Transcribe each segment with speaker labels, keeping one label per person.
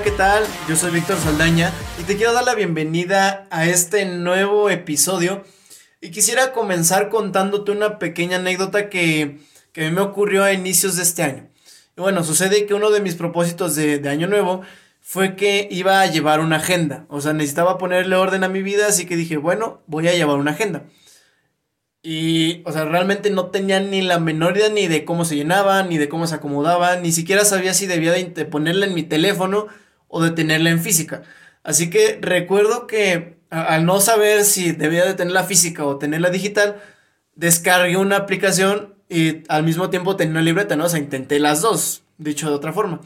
Speaker 1: ¿qué tal? Yo soy Víctor Saldaña y te quiero dar la bienvenida a este nuevo episodio. Y quisiera comenzar contándote una pequeña anécdota que, que me ocurrió a inicios de este año. Y bueno, sucede que uno de mis propósitos de, de año nuevo fue que iba a llevar una agenda. O sea, necesitaba ponerle orden a mi vida, así que dije, bueno, voy a llevar una agenda. Y, o sea, realmente no tenía ni la menor idea ni de cómo se llenaba, ni de cómo se acomodaba, ni siquiera sabía si debía de ponerla en mi teléfono o de tenerla en física. Así que recuerdo que al no saber si debía de tenerla física o tenerla digital, descargué una aplicación y al mismo tiempo tenía una libreta, ¿no? O sea, intenté las dos, dicho de otra forma.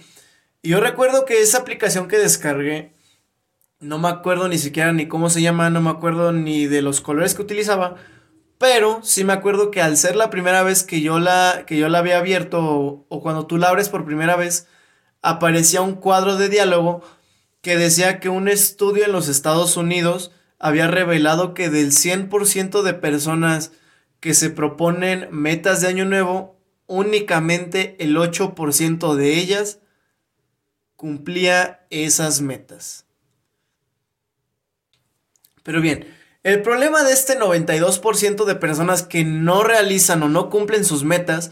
Speaker 1: Y yo recuerdo que esa aplicación que descargué, no me acuerdo ni siquiera ni cómo se llama, no me acuerdo ni de los colores que utilizaba, pero sí me acuerdo que al ser la primera vez que yo la, que yo la había abierto o, cuando tú la abres por primera vez, aparecía un cuadro de diálogo que decía que un estudio en los Estados Unidos había revelado que del 100% de personas que se proponen metas de año nuevo, únicamente el 8% de ellas cumplía esas metas. Pero bien, el problema de este 92% de personas que no realizan o no cumplen sus metas,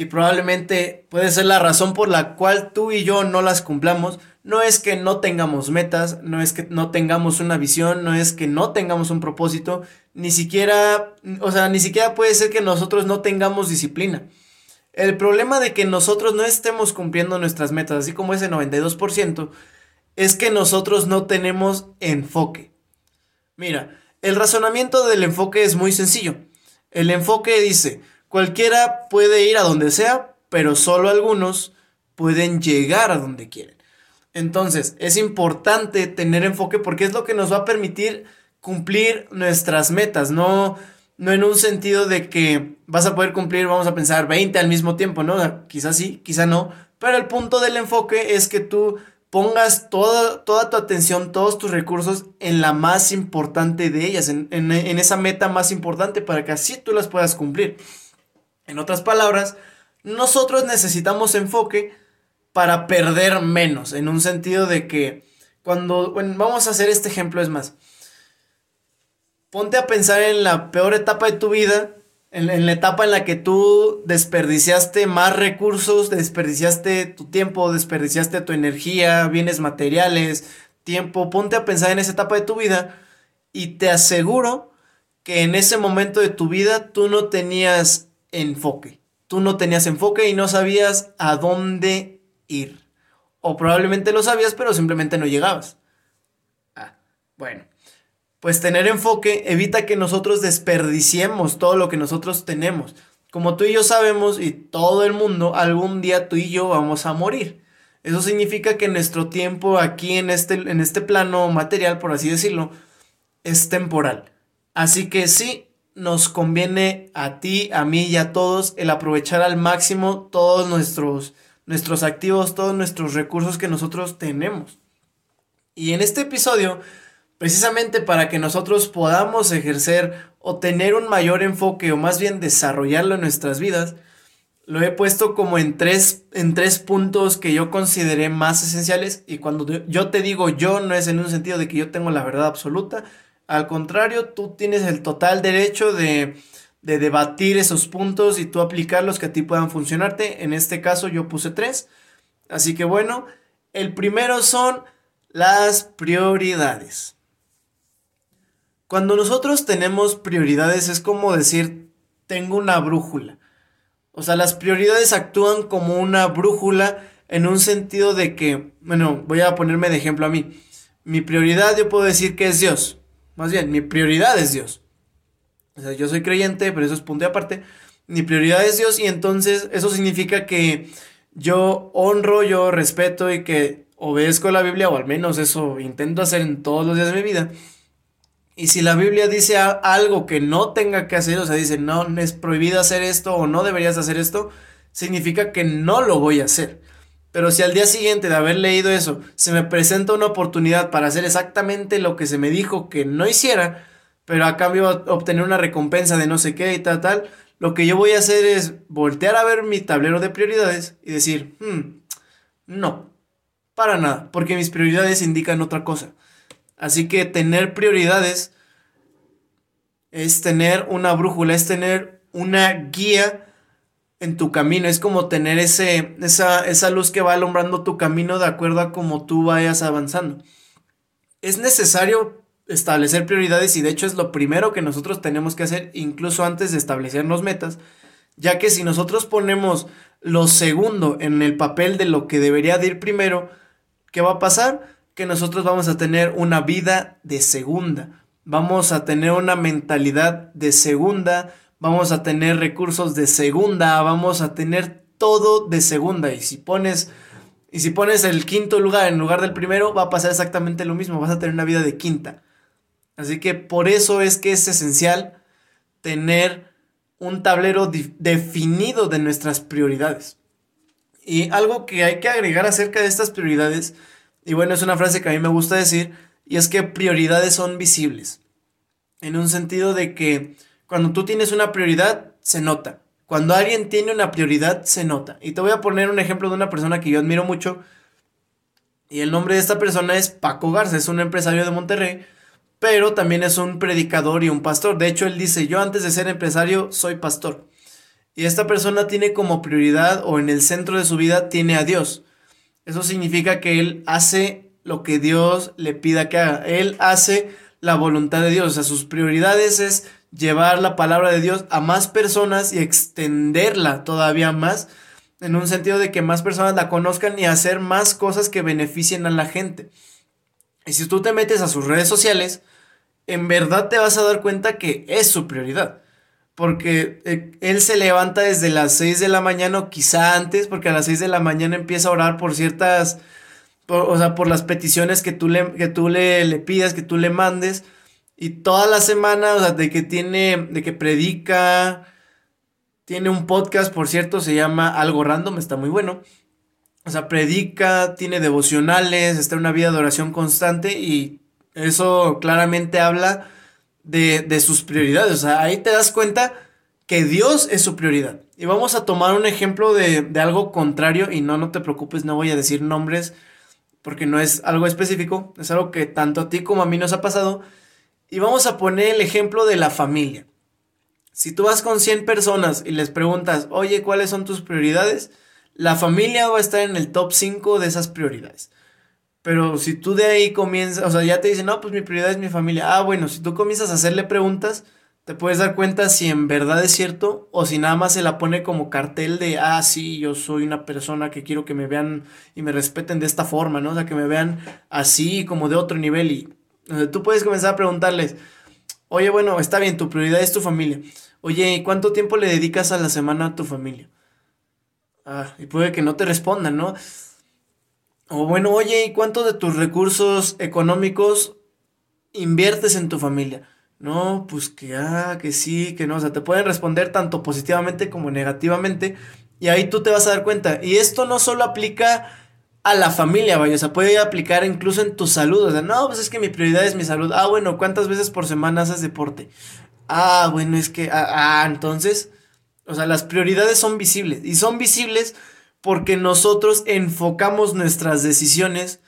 Speaker 1: y probablemente puede ser la razón por la cual tú y yo no las cumplamos, no es que no tengamos metas, no es que no tengamos una visión, no es que no tengamos un propósito, ni siquiera, o sea, ni siquiera puede ser que nosotros no tengamos disciplina. El problema de que nosotros no estemos cumpliendo nuestras metas, así como ese 92%, es que nosotros no tenemos enfoque. Mira, el razonamiento del enfoque es muy sencillo. El enfoque dice, cualquiera puede ir a donde sea, pero solo algunos pueden llegar a donde quieren. Entonces, es importante tener enfoque porque es lo que nos va a permitir cumplir nuestras metas, no, no en un sentido de que vas a poder cumplir, vamos a pensar, 20 al mismo tiempo, ¿no? Quizás sí, quizá no, pero el punto del enfoque es que tú pongas toda, toda tu atención, todos tus recursos en la más importante de ellas, en, esa meta más importante para que así tú las puedas cumplir. En otras palabras, nosotros necesitamos enfoque para perder menos, en un sentido de que cuando, vamos a hacer este ejemplo, es más, ponte a pensar en la peor etapa de tu vida en, la etapa en la que tú desperdiciaste más recursos, desperdiciaste tu tiempo, desperdiciaste tu energía, bienes materiales, tiempo, ponte a pensar en esa etapa de tu vida y te aseguro que en ese momento de tu vida tú no tenías enfoque. Tú no tenías enfoque y no sabías a dónde ir. O probablemente lo sabías, pero simplemente no llegabas. Ah, bueno pues tener enfoque evita que nosotros desperdiciemos todo lo que nosotros tenemos. Como tú y yo sabemos y todo el mundo, algún día tú y yo vamos a morir. Eso significa que nuestro tiempo aquí en este, en este plano material, por así decirlo, es temporal. Así que sí, nos conviene a ti, a mí y a todos el aprovechar al máximo todos nuestros, nuestros activos, todos nuestros recursos que nosotros tenemos. Y en este episodio precisamente para que nosotros podamos ejercer o tener un mayor enfoque o más bien desarrollarlo en nuestras vidas, lo he puesto como en tres, en tres puntos que yo consideré más esenciales y cuando yo te digo yo no es en un sentido de que yo tengo la verdad absoluta, al contrario, tú tienes el total derecho de, de debatir esos puntos y tú aplicarlos que a ti puedan funcionarte. En este caso yo puse tres. Así que bueno, el primero son las prioridades. Cuando nosotros tenemos prioridades es como decir, tengo una brújula. O sea, las prioridades actúan como una brújula en un sentido de que, bueno, voy a ponerme de ejemplo a mí. Mi prioridad yo puedo decir que es Dios. Más bien, mi prioridad es Dios. O sea, yo soy creyente, pero eso es punto de aparte. Mi prioridad es Dios y entonces eso significa que yo honro, yo respeto y que obedezco la Biblia, o al menos eso intento hacer en todos los días de mi vida. Y si la Biblia dice algo que no tenga que hacer, o sea, dice, no, es prohibido hacer esto o no deberías hacer esto, significa que no lo voy a hacer. Pero si al día siguiente de haber leído eso se me presenta una oportunidad para hacer exactamente lo que se me dijo que no hiciera, pero a cambio obtener una recompensa de no sé qué y tal, tal, lo que yo voy a hacer es voltear a ver mi tablero de prioridades y decir, hmm, no, Para nada, porque mis prioridades indican otra cosa. Así que tener prioridades es tener una brújula, es tener una guía en tu camino. Es como tener ese, esa, esa luz que va alumbrando tu camino de acuerdo a cómo tú vayas avanzando. Es necesario establecer prioridades y de hecho es lo primero que nosotros tenemos que hacer incluso antes de establecernos metas, ya que si nosotros ponemos lo segundo en el papel de lo que debería de ir primero, ¿qué va a pasar? Que nosotros vamos a tener una vida de segunda, vamos a tener una mentalidad de segunda, vamos a tener recursos de segunda, vamos a tener todo de segunda y si pones y si pones el quinto lugar en lugar del primero va a pasar exactamente lo mismo, vas a tener una vida de quinta. Así que por eso es que es esencial tener un tablero definido de nuestras prioridades. Y algo que hay que agregar acerca de estas prioridades, y bueno, es una frase que a mí me gusta decir, y es que prioridades son visibles. En un sentido de que cuando tú tienes una prioridad, se nota. Cuando alguien tiene una prioridad, se nota. Y te voy a poner un ejemplo de una persona que yo admiro mucho. Y el nombre de esta persona es Paco Garza, es un empresario de Monterrey pero también es un predicador y un pastor. De hecho, él dice, yo antes de ser empresario soy pastor. Y esta persona tiene como prioridad o en el centro de su vida tiene a Dios. Eso significa que él hace lo que Dios le pida que haga. Él hace la voluntad de Dios. O sea, sus prioridades es llevar la palabra de Dios a más personas y extenderla todavía más en un sentido de que más personas la conozcan y hacer más cosas que beneficien a la gente. Y si tú te metes a sus redes sociales, en verdad te vas a dar cuenta que es su prioridad. Porque eh, él se levanta desde las 6 de la mañana o quizá antes, porque a las 6 de la mañana empieza a orar por ciertas, o sea, por las peticiones que tú, le, que tú le, le pidas, que tú le mandes. Y toda la semana, o sea, de que tiene, de que predica, tiene un podcast, por cierto, se llama Algo Random, está muy bueno. O sea, predica, tiene devocionales, está en una vida de oración constante y eso claramente habla de, sus prioridades. O sea, ahí te das cuenta que Dios es su prioridad. Y vamos a tomar un ejemplo de, de, algo contrario y no, no te preocupes, no voy a decir nombres porque no es algo específico, es algo que tanto a ti como a mí nos ha pasado. Y vamos a poner el ejemplo de la familia. Si tú vas con 100 personas y les preguntas, oye, ¿cuáles son tus prioridades? La familia va a estar en el top 5 de esas prioridades. Pero si tú de ahí comienzas, o sea, ya te dicen, no, pues mi prioridad es mi familia. Ah, bueno, si tú comienzas a hacerle preguntas, te puedes dar cuenta si en verdad es cierto o si nada más se la pone como cartel de, ah, sí, yo soy una persona que quiero que me vean y me respeten de esta forma, ¿no? O sea, que me vean así, como de otro nivel. Y tú puedes comenzar a preguntarles, oye, bueno, está bien, tu prioridad es tu familia. Oye, ¿y cuánto tiempo le dedicas a la semana a tu familia? Ah, y puede que no te respondan, ¿no? O bueno, oye, ¿y cuánto de tus recursos económicos inviertes en tu familia? No, pues que ah, que sí, que no. O sea, te pueden responder tanto positivamente como negativamente. Y ahí tú te vas a dar cuenta. Y esto no solo aplica a la familia, vaya. O sea, puede aplicar incluso en tu salud. O sea, no, pues es que mi prioridad es mi salud. Ah, bueno, ¿cuántas veces por semana haces deporte? Ah, bueno, es que. Ah, ah entonces. O sea, las prioridades son visibles. Y son visibles porque nosotros enfocamos nuestras decisiones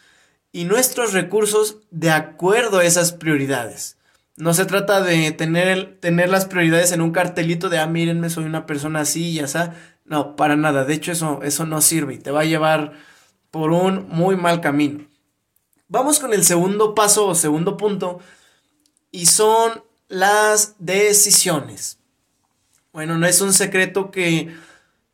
Speaker 1: y nuestros recursos de acuerdo a esas prioridades. No se trata de tener, tener las prioridades en un cartelito de, ah, mírenme, soy una persona así y así. No, para nada. De hecho, eso, eso no sirve y te va a llevar por un muy mal camino. Vamos con el segundo paso o segundo punto y son las decisiones. Bueno, no es un secreto que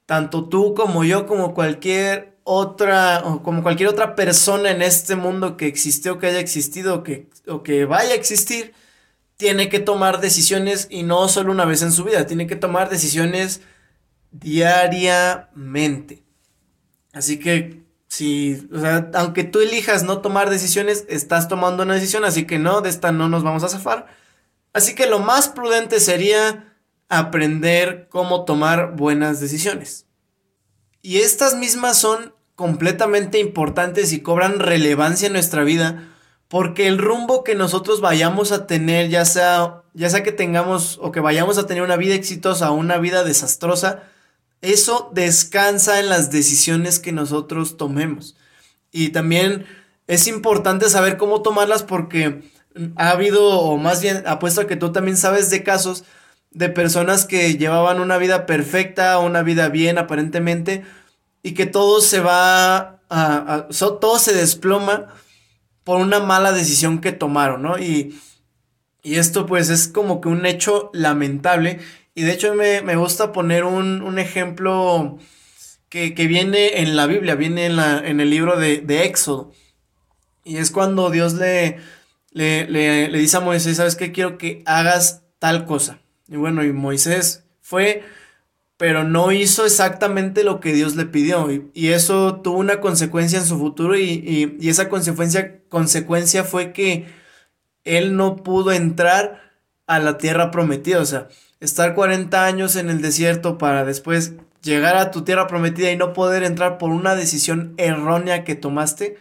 Speaker 1: tanto tú como yo, como cualquier otra, como cualquier otra persona en este mundo que existe o que haya existido que, o que vaya a existir, tiene que tomar decisiones y no solo una vez en su vida, tiene que tomar decisiones diariamente. Así que si, o sea, aunque tú elijas no tomar decisiones, estás tomando una decisión, así que no, de esta no nos vamos a zafar. Así que lo más prudente sería aprender cómo tomar buenas decisiones. Y estas mismas son completamente importantes y cobran relevancia en nuestra vida porque el rumbo que nosotros vayamos a tener, ya sea, ya sea que tengamos o que vayamos a tener una vida exitosa o una vida desastrosa, eso descansa en las decisiones que nosotros tomemos. Y también es importante saber cómo tomarlas porque ha habido, o más bien apuesto a que tú también sabes de casos de personas que llevaban una vida perfecta, una vida bien aparentemente, y que todo se va a, todo se desploma por una mala decisión que tomaron, ¿no? Y, y esto pues es como que un hecho lamentable. Y de hecho me, gusta poner un, ejemplo que, viene en la Biblia, viene en, la, en el libro de, de Éxodo. Y es cuando Dios le, le, le, dice a Moisés, ¿sabes qué? Quiero que hagas tal cosa. Y bueno, y Moisés fue, pero no hizo exactamente lo que Dios le pidió. Y, eso tuvo una consecuencia en su futuro y, esa consecuencia, consecuencia fue que él no pudo entrar a la tierra prometida. O sea, estar 40 años en el desierto para después llegar a tu tierra prometida y no poder entrar por una decisión errónea que tomaste.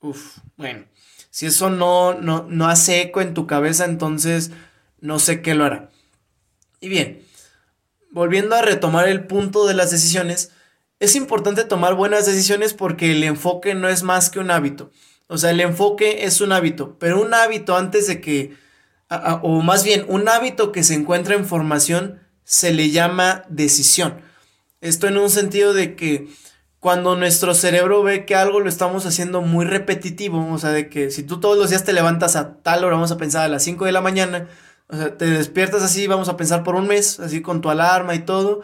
Speaker 1: Uf, bueno, si eso no, no, no hace eco en tu cabeza, entonces no sé qué lo hará. Y bien, volviendo a retomar el punto de las decisiones, es importante tomar buenas decisiones porque el enfoque no es más que un hábito. O sea, el enfoque es un hábito, pero un hábito antes de que, o más bien, un hábito que se encuentra en formación se le llama decisión. Esto en un sentido de que cuando nuestro cerebro ve que algo lo estamos haciendo muy repetitivo, o sea, de que si tú todos los días te levantas a tal hora, vamos a pensar a las 5 de la mañana, o sea, te despiertas así, vamos a pensar por un mes, así con tu alarma y todo.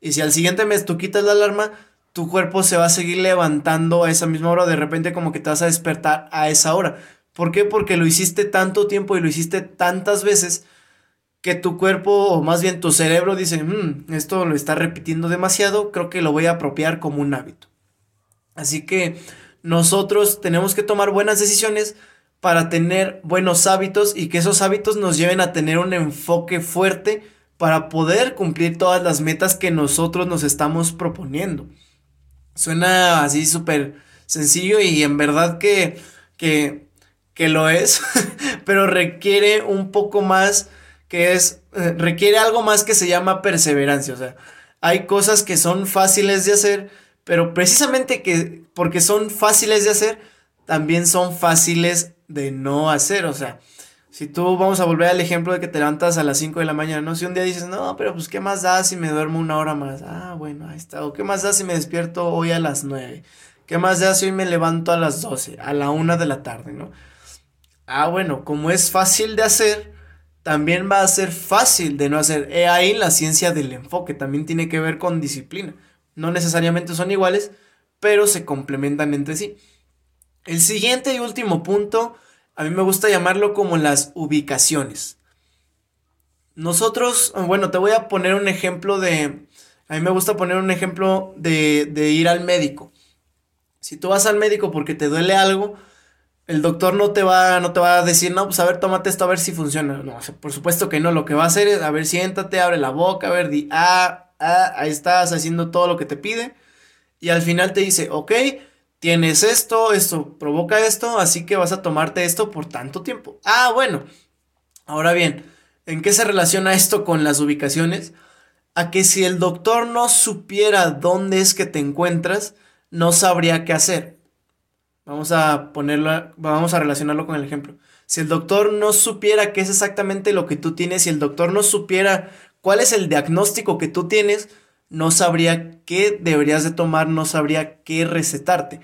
Speaker 1: Y si al siguiente mes tú quitas la alarma, tu cuerpo se va a seguir levantando a esa misma hora. De repente como que te vas a despertar a esa hora. ¿Por qué? Porque lo hiciste tanto tiempo y lo hiciste tantas veces que tu cuerpo, o más bien tu cerebro, dice, mm, esto lo está repitiendo demasiado, creo que lo voy a apropiar como un hábito. Así que nosotros tenemos que tomar buenas decisiones para tener buenos hábitos y que esos hábitos nos lleven a tener un enfoque fuerte para poder cumplir todas las metas que nosotros nos estamos proponiendo. Suena así súper sencillo y en verdad que, que, que lo es, pero requiere un poco más que es, eh, requiere algo más que se llama perseverancia. O sea, hay cosas que son fáciles de hacer, pero precisamente que porque son fáciles de hacer, también son fáciles de no hacer. O sea, si tú vamos a volver al ejemplo de que te levantas a las 5 de la mañana, ¿no? Si un día dices, no, pero pues qué más da si me duermo una hora más. Ah, bueno, ahí está. O qué más da si me despierto hoy a las 9. ¿Qué más da si hoy me levanto a las 12, a la 1 de la tarde, ¿no? Ah, bueno, como es fácil de hacer, también va a ser fácil de no hacer. He ahí la ciencia del enfoque, también tiene que ver con disciplina. No necesariamente son iguales, pero se complementan entre sí. El siguiente y último punto, a mí me gusta llamarlo como las ubicaciones. Nosotros, bueno, te voy a poner un ejemplo de, a mí me gusta poner un ejemplo de, de ir al médico. Si tú vas al médico porque te duele algo, el doctor no te va, no te va a decir, no, pues a ver, tómate esto a ver si funciona. No, por supuesto que no. Lo que va a hacer es, a ver, siéntate, abre la boca, a ver, di, ah, ah, ahí estás haciendo todo lo que te pide. Y al final te dice, ok, tienes esto, esto provoca esto, así que vas a tomarte esto por tanto tiempo. Ah, bueno. Ahora bien, ¿en qué se relaciona esto con las ubicaciones? A que si el doctor no supiera dónde es que te encuentras, no sabría qué hacer. Vamos a ponerlo, vamos a relacionarlo con el ejemplo. Si el doctor no supiera qué es exactamente lo que tú tienes, si el doctor no supiera cuál es el diagnóstico que tú tienes, no sabría qué deberías de tomar, no sabría qué recetarte.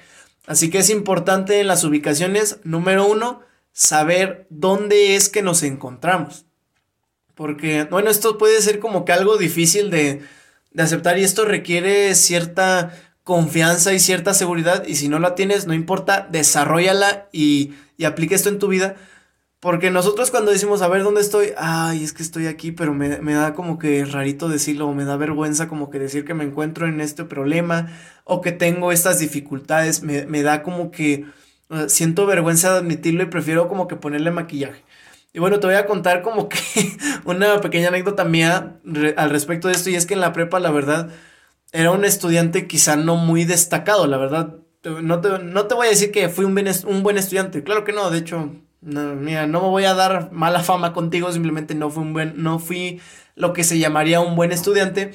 Speaker 1: Así que es importante en las ubicaciones, número uno, saber dónde es que nos encontramos. Porque, bueno, esto puede ser como que algo difícil de, de aceptar y esto requiere cierta confianza y cierta seguridad y si no la tienes, no importa, desarrollala y, y aplique esto en tu vida porque nosotros cuando decimos, a ver, ¿dónde estoy? Ay, es que estoy aquí, pero me, da como que rarito decirlo, me da vergüenza como que decir que me encuentro en este problema o que tengo estas dificultades, me, da como que siento vergüenza de admitirlo y prefiero como que ponerle maquillaje. Y bueno, te voy a contar como que una pequeña anécdota mía al respecto de esto y es que en la prepa, la verdad, era un estudiante quizá no muy destacado, la verdad. No te, no te voy a decir que fui un, un buen estudiante, claro que no, de hecho no, no me voy a dar mala fama contigo, simplemente no fui un buen, no fui lo que se llamaría un buen estudiante.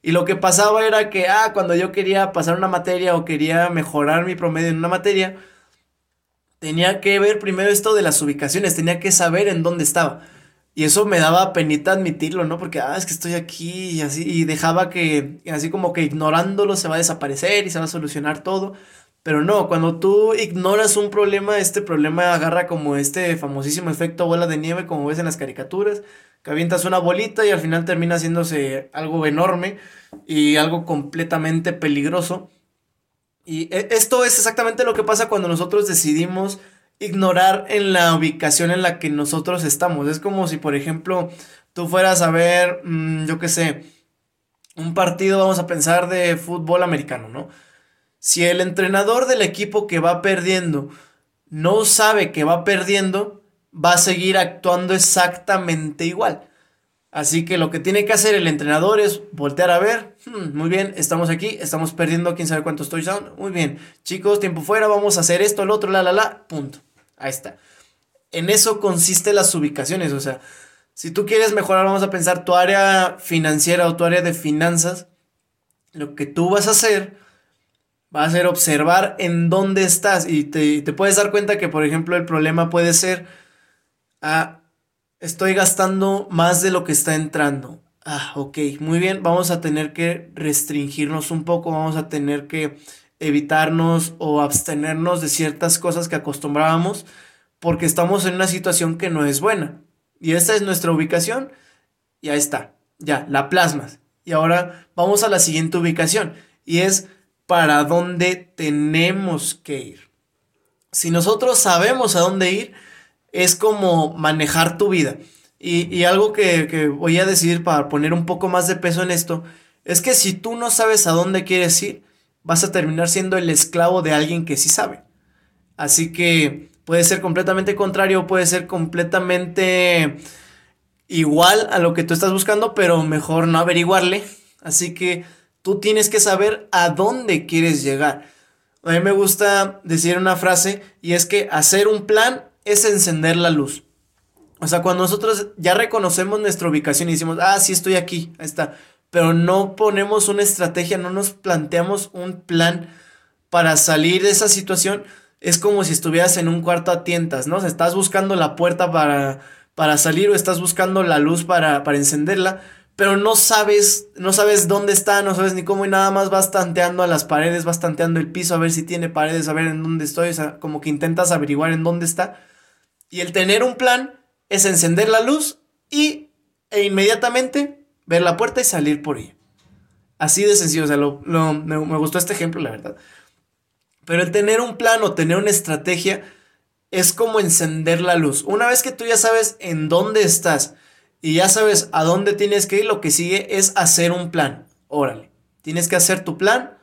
Speaker 1: Y lo que pasaba era que, ah, cuando yo quería pasar una materia o quería mejorar mi promedio en una materia, tenía que ver primero esto de las ubicaciones, tenía que saber en dónde estaba. Y eso me daba penita admitirlo, ¿no? Porque, ah, es que estoy aquí y así, y dejaba que, así como que ignorándolo se va a desaparecer y se va a solucionar todo. Pero no, cuando tú ignoras un problema, este problema agarra como este famosísimo efecto bola de nieve, como ves en las caricaturas, que avientas una bolita y al final termina haciéndose algo enorme y algo completamente peligroso. Y e, esto es exactamente lo que pasa cuando nosotros decidimos ignorar en la ubicación en la que nosotros estamos. Es como si, por ejemplo, tú fueras a ver, mm, yo qué sé, un partido, vamos a pensar, de fútbol americano, ¿no? Si el entrenador del equipo que va perdiendo no sabe que va perdiendo, va a seguir actuando exactamente igual. Así que lo que tiene que hacer el entrenador es voltear a ver, hmm, muy bien, estamos aquí, estamos perdiendo quién sabe cuántos touchdowns, muy bien, chicos, tiempo fuera, vamos a hacer esto, el otro, la, la, la, punto. Ahí está. En eso consiste las ubicaciones, o sea, si tú quieres mejorar, vamos a pensar tu área financiera o tu área de finanzas, lo que tú vas a hacer va a ser observar en dónde estás y te, te puedes dar cuenta que, por ejemplo, el problema puede ser Ah, estoy gastando más de lo que está entrando. Ah, ok, muy bien, vamos a tener que restringirnos un poco, vamos a tener que evitarnos o abstenernos de ciertas cosas que acostumbrábamos porque estamos en una situación que no es buena. Y esta es nuestra ubicación. Y ahí está, ya, la plasmas. Y ahora vamos a la siguiente ubicación y es para dónde tenemos que ir. Si nosotros sabemos a dónde ir, es como manejar tu vida. Y, algo que, voy a decir para poner un poco más de peso en esto, es que si tú no sabes a dónde quieres ir, vas a terminar siendo el esclavo de alguien que sí sabe. Así que puede ser completamente contrario, puede ser completamente igual a lo que tú estás buscando, pero mejor no averiguarle. Así que tú tienes que saber a dónde quieres llegar. A mí me gusta decir una frase y es que hacer un plan es encender la luz. O sea, cuando nosotros ya reconocemos nuestra ubicación y decimos, ah, sí estoy aquí, ahí está, pero no ponemos una estrategia, no nos planteamos un plan para salir de esa situación, es como si estuvieras en un cuarto a tientas, ¿no? Estás buscando la puerta para, para salir o estás buscando la luz para, para encenderla, pero no sabes, no sabes dónde está, no sabes ni cómo y nada más vas tanteando a las paredes, vas tanteando el piso a ver si tiene paredes, a ver en dónde estoy, o sea, como que intentas averiguar en dónde está y el tener un plan es encender la luz y e inmediatamente ver la puerta y salir por ella. Así de sencillo, o sea, me, me gustó este ejemplo, la verdad. Pero el tener un plan o tener una estrategia es como encender la luz. Una vez que tú ya sabes en dónde estás y ya sabes a dónde tienes que ir, lo que sigue es hacer un plan. Órale, tienes que hacer tu plan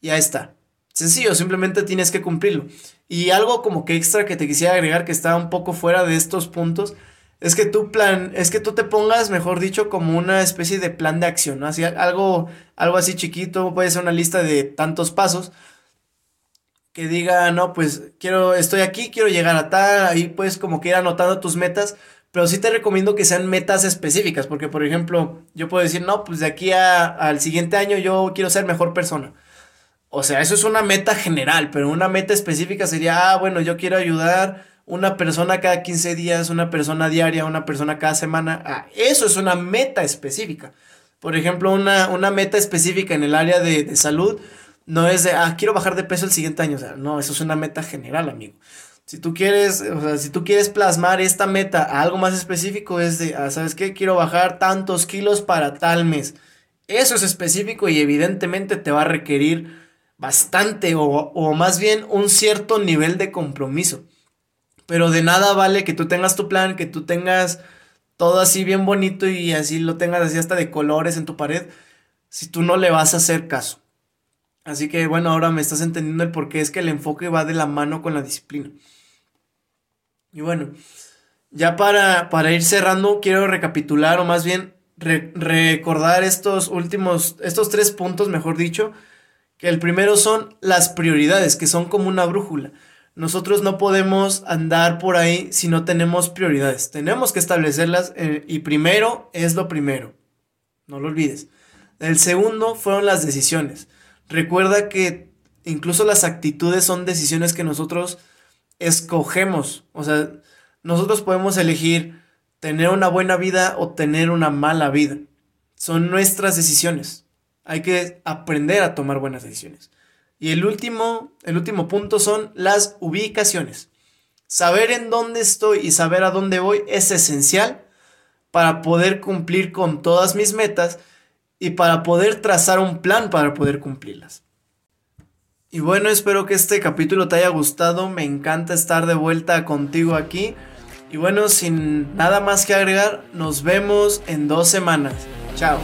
Speaker 1: y ya está. Sencillo, simplemente tienes que cumplirlo. Y algo como que extra que te quisiera agregar que está un poco fuera de estos puntos es que tu plan, es que tú te pongas, mejor dicho, como una especie de plan de acción, ¿no? Así, algo, algo así chiquito, puede ser una lista de tantos pasos que diga, no, pues quiero, estoy aquí, quiero llegar a tal, ahí puedes como que ir anotando tus metas, pero sí te recomiendo que sean metas específicas, porque por ejemplo, yo puedo decir, no, pues de aquí al siguiente año yo quiero ser mejor persona. O sea, eso es una meta general, pero una meta específica sería, ah, bueno, yo quiero ayudar una persona cada 15 días, una persona diaria, una persona cada semana. Ah, eso es una meta específica. Por ejemplo, una, una meta específica en el área de, de, salud no es de, ah, quiero bajar de peso el siguiente año. O sea, no, eso es una meta general, amigo. Si tú quieres, o sea, si tú quieres plasmar esta meta a algo más específico, es de, ah, ¿sabes qué? Quiero bajar tantos kilos para tal mes. Eso es específico y evidentemente te va a requerir bastante o, más bien un cierto nivel de compromiso. Pero de nada vale que tú tengas tu plan, que tú tengas todo así bien bonito y así lo tengas así hasta de colores en tu pared, si tú no le vas a hacer caso. Así que bueno, ahora me estás entendiendo el por qué es que el enfoque va de la mano con la disciplina. Y bueno, ya para, para ir cerrando, quiero recapitular o más bien recordar estos últimos, estos tres puntos, mejor dicho, que el primero son las prioridades, que son como una brújula. Nosotros no podemos andar por ahí si no tenemos prioridades. Tenemos que establecerlas eh, y primero es lo primero. No lo olvides. El segundo fueron las decisiones. Recuerda que incluso las actitudes son decisiones que nosotros escogemos. O sea, nosotros podemos elegir tener una buena vida o tener una mala vida. Son nuestras decisiones. Hay que aprender a tomar buenas decisiones. Y el último, el último punto son las ubicaciones. Saber en dónde estoy y saber a dónde voy es esencial para poder cumplir con todas mis metas y para poder trazar un plan para poder cumplirlas. Y bueno, espero que este capítulo te haya gustado. Me encanta estar de vuelta contigo aquí. Y bueno, sin nada más que agregar, nos vemos en dos semanas. Chao.